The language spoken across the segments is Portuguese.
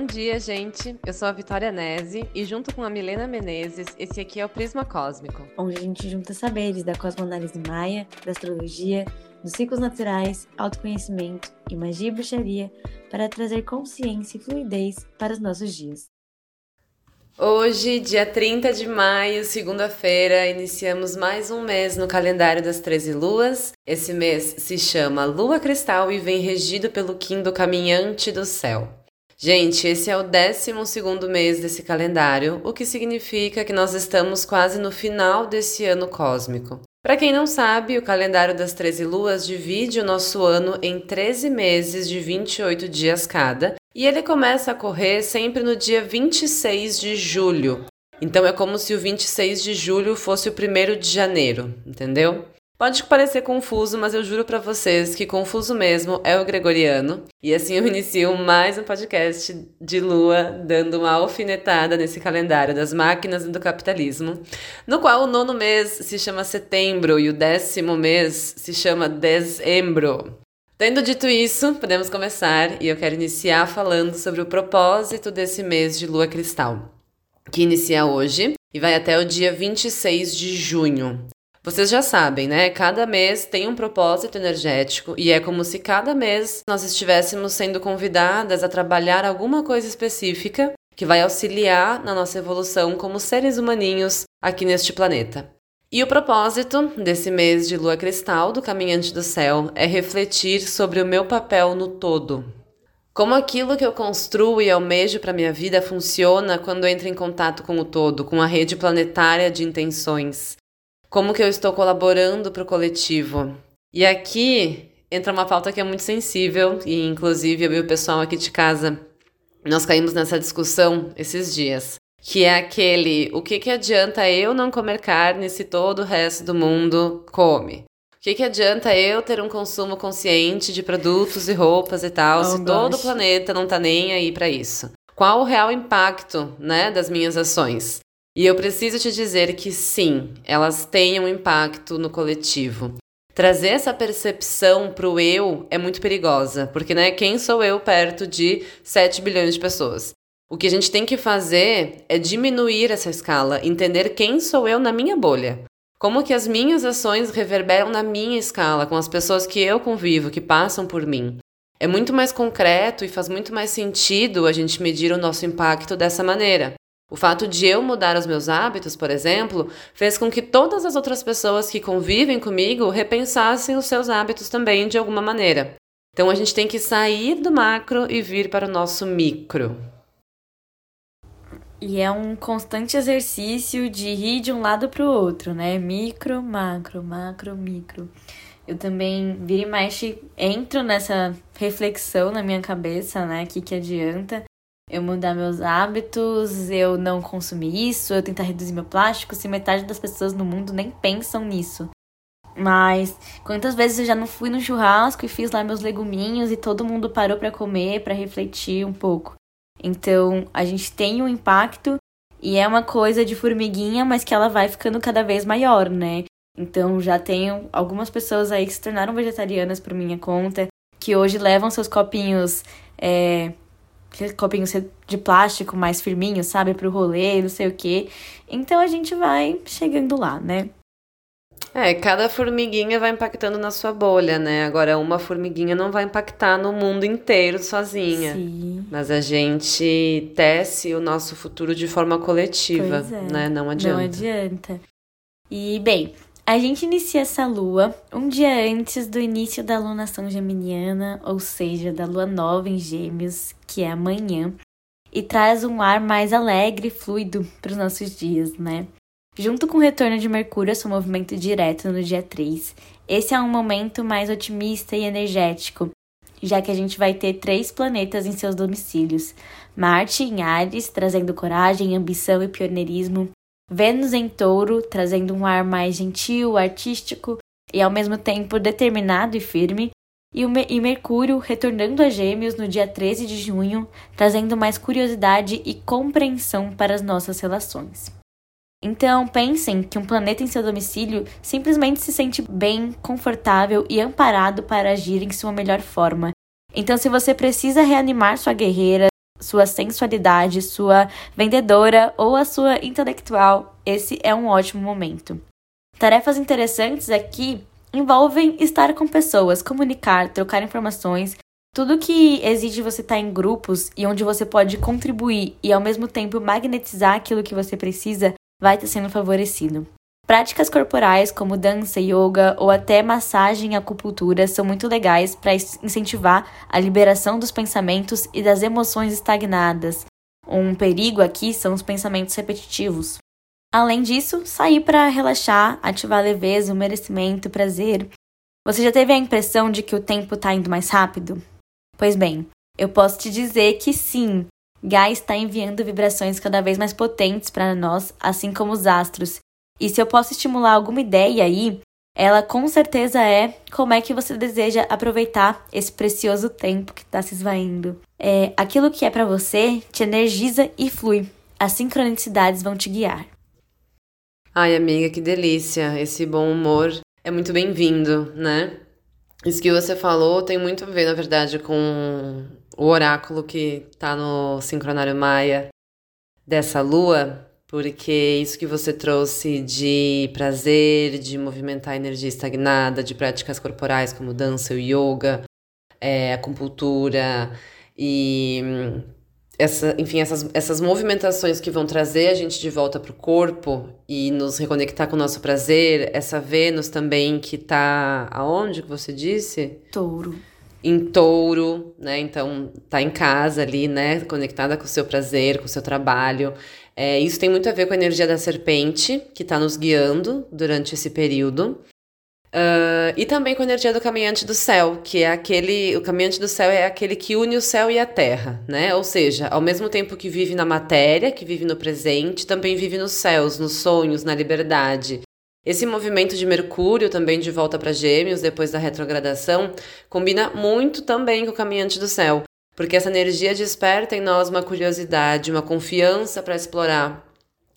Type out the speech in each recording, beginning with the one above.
Bom dia, gente. Eu sou a Vitória Nese e junto com a Milena Menezes, esse aqui é o Prisma Cósmico. Onde a gente junta saberes da cosmoanálise maia, da astrologia, dos ciclos naturais, autoconhecimento e magia e bruxaria para trazer consciência e fluidez para os nossos dias. Hoje, dia 30 de maio, segunda-feira, iniciamos mais um mês no calendário das 13 luas. Esse mês se chama Lua Cristal e vem regido pelo Kim do Caminhante do Céu. Gente, esse é o 12 mês desse calendário, o que significa que nós estamos quase no final desse ano cósmico. Para quem não sabe, o calendário das 13 luas divide o nosso ano em 13 meses de 28 dias cada, e ele começa a correr sempre no dia 26 de julho. Então é como se o 26 de julho fosse o primeiro de janeiro, entendeu? Pode parecer confuso, mas eu juro para vocês que confuso mesmo é o gregoriano. E assim eu inicio mais um podcast de lua, dando uma alfinetada nesse calendário das máquinas e do capitalismo, no qual o nono mês se chama setembro e o décimo mês se chama dezembro. Tendo dito isso, podemos começar e eu quero iniciar falando sobre o propósito desse mês de lua cristal, que inicia hoje e vai até o dia 26 de junho. Vocês já sabem, né? Cada mês tem um propósito energético e é como se cada mês nós estivéssemos sendo convidadas a trabalhar alguma coisa específica que vai auxiliar na nossa evolução como seres humaninhos aqui neste planeta. E o propósito desse mês de lua cristal do Caminhante do Céu é refletir sobre o meu papel no todo. Como aquilo que eu construo e almejo para minha vida funciona quando entro em contato com o todo, com a rede planetária de intenções como que eu estou colaborando para o coletivo. E aqui entra uma pauta que é muito sensível, e inclusive eu e o pessoal aqui de casa, nós caímos nessa discussão esses dias. Que é aquele, o que, que adianta eu não comer carne se todo o resto do mundo come? O que, que adianta eu ter um consumo consciente de produtos e roupas e tal, oh, se gosh. todo o planeta não tá nem aí para isso? Qual o real impacto, né, das minhas ações? E eu preciso te dizer que sim, elas têm um impacto no coletivo. Trazer essa percepção para o eu é muito perigosa, porque né, quem sou eu perto de 7 bilhões de pessoas? O que a gente tem que fazer é diminuir essa escala, entender quem sou eu na minha bolha. Como que as minhas ações reverberam na minha escala, com as pessoas que eu convivo, que passam por mim. É muito mais concreto e faz muito mais sentido a gente medir o nosso impacto dessa maneira. O fato de eu mudar os meus hábitos, por exemplo, fez com que todas as outras pessoas que convivem comigo repensassem os seus hábitos também de alguma maneira. Então a gente tem que sair do macro e vir para o nosso micro. E é um constante exercício de ir de um lado para o outro, né? Micro, macro, macro, micro. Eu também, vira e mexe, entro nessa reflexão na minha cabeça, né? O que, que adianta eu mudar meus hábitos, eu não consumir isso, eu tentar reduzir meu plástico, se metade das pessoas no mundo nem pensam nisso. Mas quantas vezes eu já não fui no churrasco e fiz lá meus leguminhos e todo mundo parou para comer, para refletir um pouco. Então, a gente tem um impacto e é uma coisa de formiguinha, mas que ela vai ficando cada vez maior, né? Então, já tenho algumas pessoas aí que se tornaram vegetarianas por minha conta, que hoje levam seus copinhos é, copinhos de plástico mais firminho, sabe, pro rolê, não sei o quê. Então a gente vai chegando lá, né? É, cada formiguinha vai impactando na sua bolha, né? Agora, uma formiguinha não vai impactar no mundo inteiro sozinha. Sim. Mas a gente tece o nosso futuro de forma coletiva, é. né? Não adianta. Não adianta. E, bem, a gente inicia essa lua um dia antes do início da lunação geminiana, ou seja, da lua nova em Gêmeos, que é amanhã, e traz um ar mais alegre e fluido para os nossos dias, né? Junto com o retorno de Mercúrio ao seu movimento direto no dia 3, esse é um momento mais otimista e energético, já que a gente vai ter três planetas em seus domicílios: Marte em Ares, trazendo coragem, ambição e pioneirismo, Vênus em Touro, trazendo um ar mais gentil, artístico e ao mesmo tempo determinado e firme, e, e Mercúrio retornando a Gêmeos no dia 13 de junho, trazendo mais curiosidade e compreensão para as nossas relações. Então, pensem que um planeta em seu domicílio simplesmente se sente bem, confortável e amparado para agir em sua melhor forma. Então, se você precisa reanimar sua guerreira, sua sensualidade, sua vendedora ou a sua intelectual, esse é um ótimo momento. Tarefas interessantes aqui envolvem estar com pessoas, comunicar, trocar informações, tudo que exige você estar em grupos e onde você pode contribuir e ao mesmo tempo magnetizar aquilo que você precisa vai estar sendo favorecido. Práticas corporais como dança, yoga ou até massagem e acupuntura são muito legais para incentivar a liberação dos pensamentos e das emoções estagnadas. Um perigo aqui são os pensamentos repetitivos. Além disso, sair para relaxar, ativar a leveza, o merecimento, o prazer. Você já teve a impressão de que o tempo está indo mais rápido? Pois bem, eu posso te dizer que sim, Gaia está enviando vibrações cada vez mais potentes para nós, assim como os astros. E se eu posso estimular alguma ideia aí, ela com certeza é como é que você deseja aproveitar esse precioso tempo que está se esvaindo. É, aquilo que é para você te energiza e flui. As sincronicidades vão te guiar. Ai, amiga, que delícia. Esse bom humor é muito bem-vindo, né? Isso que você falou tem muito a ver, na verdade, com o oráculo que tá no Sincronário Maia dessa lua, porque isso que você trouxe de prazer, de movimentar a energia estagnada, de práticas corporais como dança, o yoga, é, acupuntura e essa, enfim, essas, essas movimentações que vão trazer a gente de volta para o corpo e nos reconectar com o nosso prazer, essa Vênus também que tá aonde que você disse? Touro. Em touro, né? Então tá em casa ali, né? Conectada com o seu prazer, com o seu trabalho. É, isso tem muito a ver com a energia da serpente, que está nos guiando durante esse período. Uh, e também com a energia do caminhante do céu, que é aquele. O caminhante do céu é aquele que une o céu e a terra, né? Ou seja, ao mesmo tempo que vive na matéria, que vive no presente, também vive nos céus, nos sonhos, na liberdade. Esse movimento de Mercúrio, também de volta para Gêmeos, depois da retrogradação, combina muito também com o caminhante do céu, porque essa energia desperta em nós uma curiosidade, uma confiança para explorar,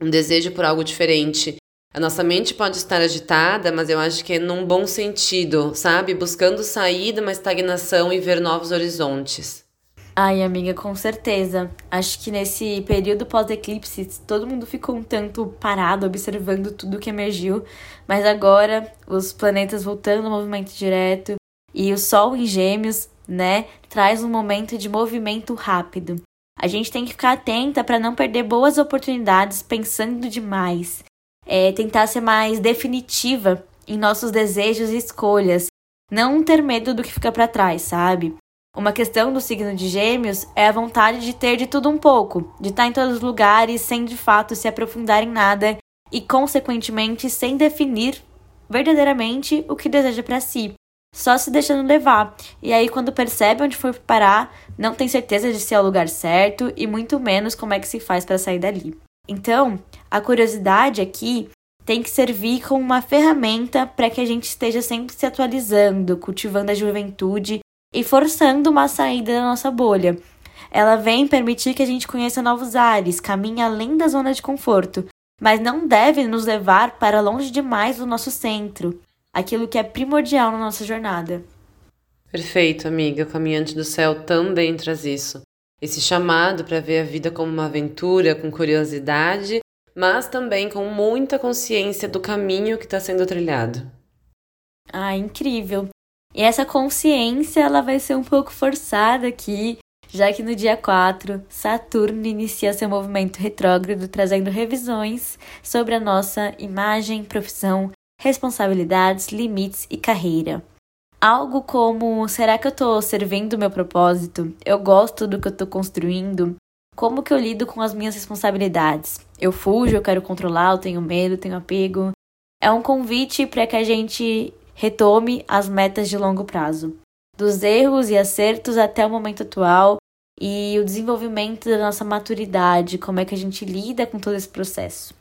um desejo por algo diferente a nossa mente pode estar agitada, mas eu acho que é num bom sentido, sabe? Buscando sair de uma estagnação e ver novos horizontes. Ai, amiga, com certeza. Acho que nesse período pós-eclipse, todo mundo ficou um tanto parado, observando tudo que emergiu. Mas agora, os planetas voltando ao movimento direto e o Sol em Gêmeos, né, traz um momento de movimento rápido. A gente tem que ficar atenta para não perder boas oportunidades pensando demais é, tentar ser mais definitiva em nossos desejos e escolhas, não ter medo do que fica para trás, sabe? Uma questão do signo de Gêmeos é a vontade de ter de tudo um pouco, de estar em todos os lugares sem de fato se aprofundar em nada e, consequentemente, sem definir verdadeiramente o que deseja para si, só se deixando levar. E aí, quando percebe onde for parar, não tem certeza de se é o lugar certo e muito menos como é que se faz para sair dali. Então, a curiosidade aqui tem que servir como uma ferramenta para que a gente esteja sempre se atualizando, cultivando a juventude e forçando uma saída da nossa bolha. Ela vem permitir que a gente conheça novos ares, caminhe além da zona de conforto, mas não deve nos levar para longe demais do nosso centro, aquilo que é primordial na nossa jornada. Perfeito, amiga. O Caminhante do Céu também traz isso esse chamado para ver a vida como uma aventura, com curiosidade, mas também com muita consciência do caminho que está sendo trilhado. Ah, incrível! E essa consciência ela vai ser um pouco forçada aqui, já que no dia 4, Saturno inicia seu movimento retrógrado, trazendo revisões sobre a nossa imagem, profissão, responsabilidades, limites e carreira. Algo como: será que eu estou servindo o meu propósito? Eu gosto do que eu estou construindo? Como que eu lido com as minhas responsabilidades? Eu fujo, eu quero controlar, eu tenho medo, tenho apego. É um convite para que a gente retome as metas de longo prazo, dos erros e acertos até o momento atual e o desenvolvimento da nossa maturidade, como é que a gente lida com todo esse processo.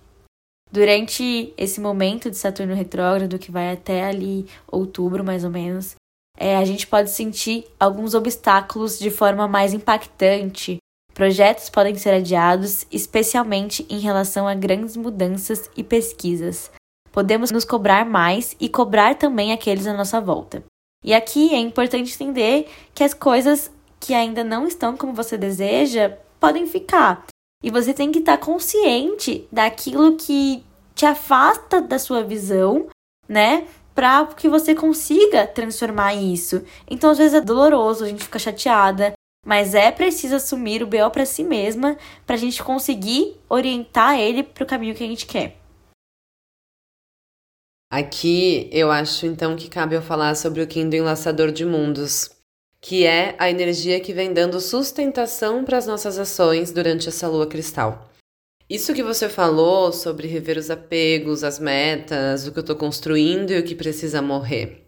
Durante esse momento de Saturno retrógrado, que vai até ali outubro mais ou menos, é, a gente pode sentir alguns obstáculos de forma mais impactante. Projetos podem ser adiados, especialmente em relação a grandes mudanças e pesquisas. Podemos nos cobrar mais e cobrar também aqueles à nossa volta. E aqui é importante entender que as coisas que ainda não estão como você deseja podem ficar. E você tem que estar tá consciente daquilo que te afasta da sua visão, né? Para que você consiga transformar isso. Então, às vezes é doloroso, a gente fica chateada, mas é preciso assumir o BO para si mesma para a gente conseguir orientar ele para o caminho que a gente quer. Aqui eu acho então que cabe eu falar sobre o Kim do Enlaçador de Mundos, que é a energia que vem dando sustentação para as nossas ações durante essa lua cristal. Isso que você falou sobre rever os apegos, as metas, o que eu estou construindo e o que precisa morrer.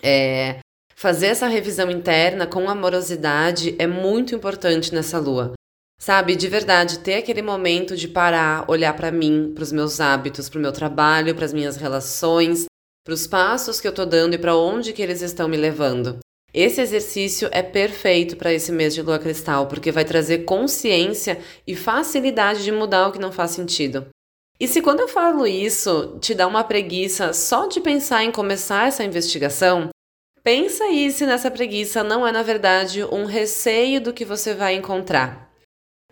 É, fazer essa revisão interna com amorosidade é muito importante nessa lua. Sabe, de verdade, ter aquele momento de parar, olhar para mim, para os meus hábitos, para o meu trabalho, para as minhas relações, para os passos que eu estou dando e para onde que eles estão me levando. Esse exercício é perfeito para esse mês de lua cristal, porque vai trazer consciência e facilidade de mudar o que não faz sentido. E se quando eu falo isso te dá uma preguiça só de pensar em começar essa investigação, pensa aí se nessa preguiça não é na verdade um receio do que você vai encontrar.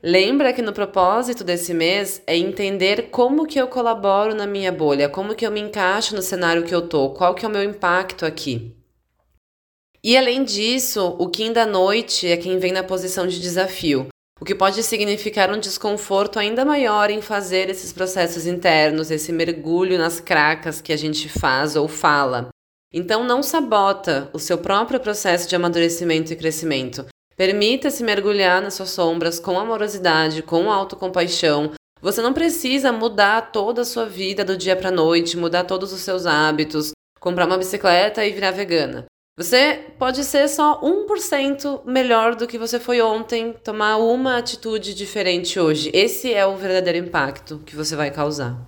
Lembra que no propósito desse mês é entender como que eu colaboro na minha bolha, como que eu me encaixo no cenário que eu tô, qual que é o meu impacto aqui. E além disso, o Kim da noite é quem vem na posição de desafio, o que pode significar um desconforto ainda maior em fazer esses processos internos, esse mergulho nas cracas que a gente faz ou fala. Então não sabota o seu próprio processo de amadurecimento e crescimento. Permita-se mergulhar nas suas sombras com amorosidade, com autocompaixão. Você não precisa mudar toda a sua vida do dia para noite, mudar todos os seus hábitos, comprar uma bicicleta e virar vegana. Você pode ser só 1% melhor do que você foi ontem, tomar uma atitude diferente hoje. Esse é o verdadeiro impacto que você vai causar.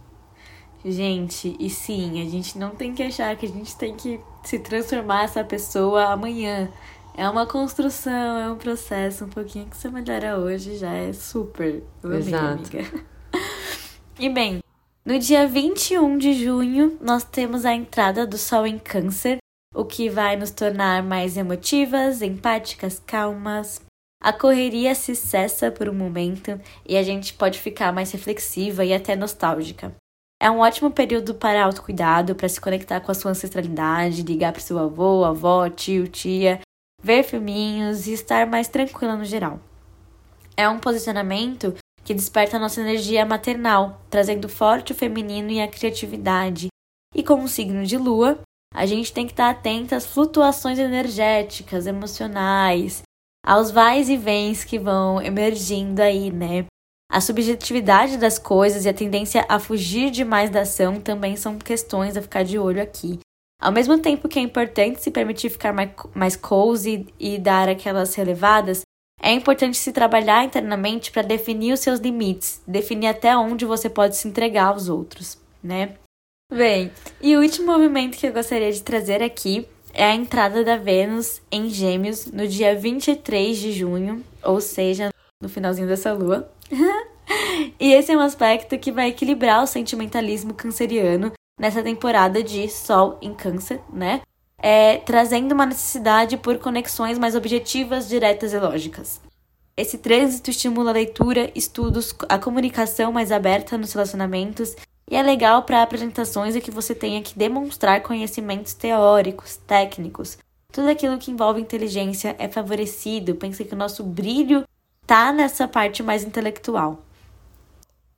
Gente, e sim, a gente não tem que achar que a gente tem que se transformar essa pessoa amanhã. É uma construção, é um processo. Um pouquinho que você melhora hoje já é super. Exato. Amiga. E bem, no dia 21 de junho, nós temos a entrada do Sol em Câncer, o que vai nos tornar mais emotivas, empáticas, calmas. A correria se cessa por um momento e a gente pode ficar mais reflexiva e até nostálgica. É um ótimo período para autocuidado, para se conectar com a sua ancestralidade, ligar para seu avô, avó, tio, tia ver filminhos e estar mais tranquila no geral. É um posicionamento que desperta a nossa energia maternal, trazendo forte o feminino e a criatividade. E como signo de lua, a gente tem que estar atenta às flutuações energéticas, emocionais, aos vais e vens que vão emergindo aí, né? A subjetividade das coisas e a tendência a fugir demais da ação também são questões a ficar de olho aqui. Ao mesmo tempo que é importante se permitir ficar mais, mais cozy e dar aquelas relevadas, é importante se trabalhar internamente para definir os seus limites, definir até onde você pode se entregar aos outros, né? Bem, e o último movimento que eu gostaria de trazer aqui é a entrada da Vênus em Gêmeos no dia 23 de junho, ou seja, no finalzinho dessa lua. e esse é um aspecto que vai equilibrar o sentimentalismo canceriano nessa temporada de Sol em Câncer, né? É, trazendo uma necessidade por conexões mais objetivas, diretas e lógicas. Esse trânsito estimula a leitura, estudos, a comunicação mais aberta nos relacionamentos e é legal para apresentações em que você tenha que demonstrar conhecimentos teóricos, técnicos. Tudo aquilo que envolve inteligência é favorecido. Pensa que o nosso brilho tá nessa parte mais intelectual.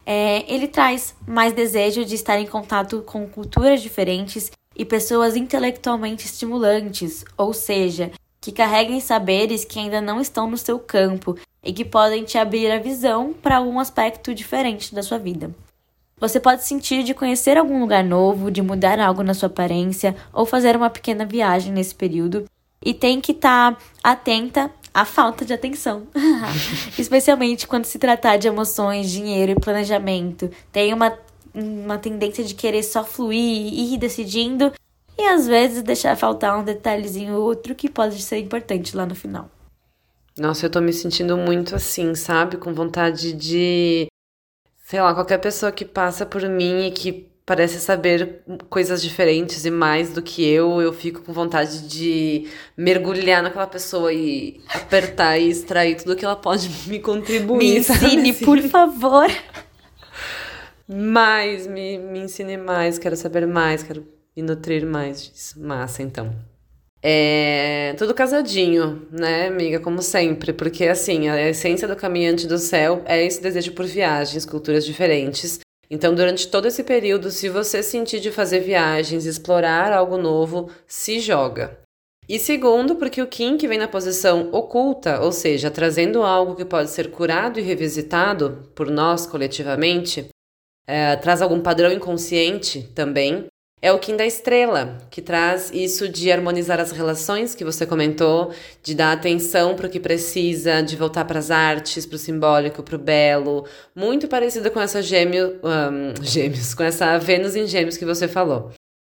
É, ele traz mais desejo de estar em contato com culturas diferentes e pessoas intelectualmente estimulantes, ou seja, que carreguem saberes que ainda não estão no seu campo e que podem te abrir a visão para algum aspecto diferente da sua vida. Você pode sentir de conhecer algum lugar novo, de mudar algo na sua aparência ou fazer uma pequena viagem nesse período e tem que estar tá atenta a falta de atenção. Especialmente quando se tratar de emoções, dinheiro e planejamento. Tem uma, uma tendência de querer só fluir e ir decidindo e às vezes deixar faltar um detalhezinho ou outro que pode ser importante lá no final. Nossa, eu tô me sentindo muito assim, sabe? Com vontade de. Sei lá, qualquer pessoa que passa por mim e que parece saber coisas diferentes e mais do que eu. Eu fico com vontade de mergulhar naquela pessoa e apertar e extrair tudo que ela pode me contribuir. Me ensine, sabe? por favor. Mais, me, me ensine mais, quero saber mais, quero me nutrir mais disso. Massa, então. É tudo casadinho, né, amiga? Como sempre, porque assim, a essência do caminhante do céu é esse desejo por viagens, culturas diferentes. Então, durante todo esse período, se você sentir de fazer viagens, explorar algo novo, se joga. E segundo, porque o Kim que vem na posição oculta, ou seja, trazendo algo que pode ser curado e revisitado por nós coletivamente, é, traz algum padrão inconsciente também, é o Kim da Estrela, que traz isso de harmonizar as relações que você comentou, de dar atenção para o que precisa, de voltar para as artes, para o simbólico, para o belo, muito parecido com essa gêmeo, um, gêmeos, com essa Vênus em gêmeos que você falou.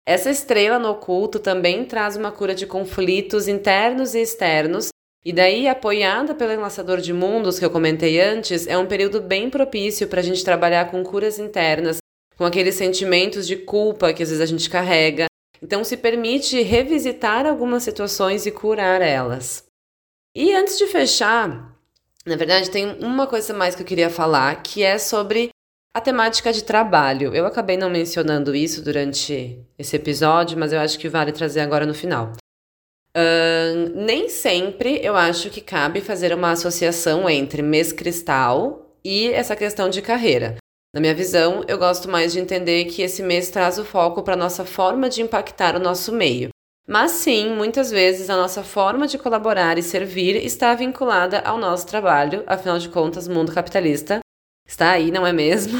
Essa estrela no oculto também traz uma cura de conflitos internos e externos, e daí, apoiada pelo enlaçador de mundos que eu comentei antes, é um período bem propício para a gente trabalhar com curas internas, com aqueles sentimentos de culpa que às vezes a gente carrega. Então, se permite revisitar algumas situações e curar elas. E antes de fechar, na verdade, tem uma coisa mais que eu queria falar, que é sobre a temática de trabalho. Eu acabei não mencionando isso durante esse episódio, mas eu acho que vale trazer agora no final. Uh, nem sempre eu acho que cabe fazer uma associação entre mês cristal e essa questão de carreira. Na minha visão, eu gosto mais de entender que esse mês traz o foco para a nossa forma de impactar o nosso meio. Mas sim, muitas vezes a nossa forma de colaborar e servir está vinculada ao nosso trabalho, afinal de contas, mundo capitalista está aí, não é mesmo?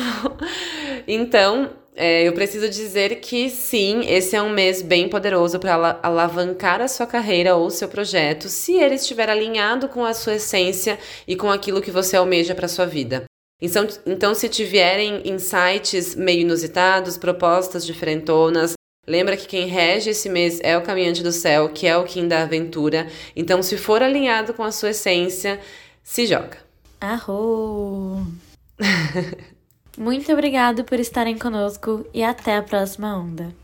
então, é, eu preciso dizer que sim, esse é um mês bem poderoso para alavancar a sua carreira ou seu projeto, se ele estiver alinhado com a sua essência e com aquilo que você almeja para sua vida. Então, então, se tiverem insights meio inusitados, propostas diferentonas, lembra que quem rege esse mês é o caminhante do céu, que é o Kim da aventura. Então, se for alinhado com a sua essência, se joga. Arro! Muito obrigado por estarem conosco e até a próxima onda.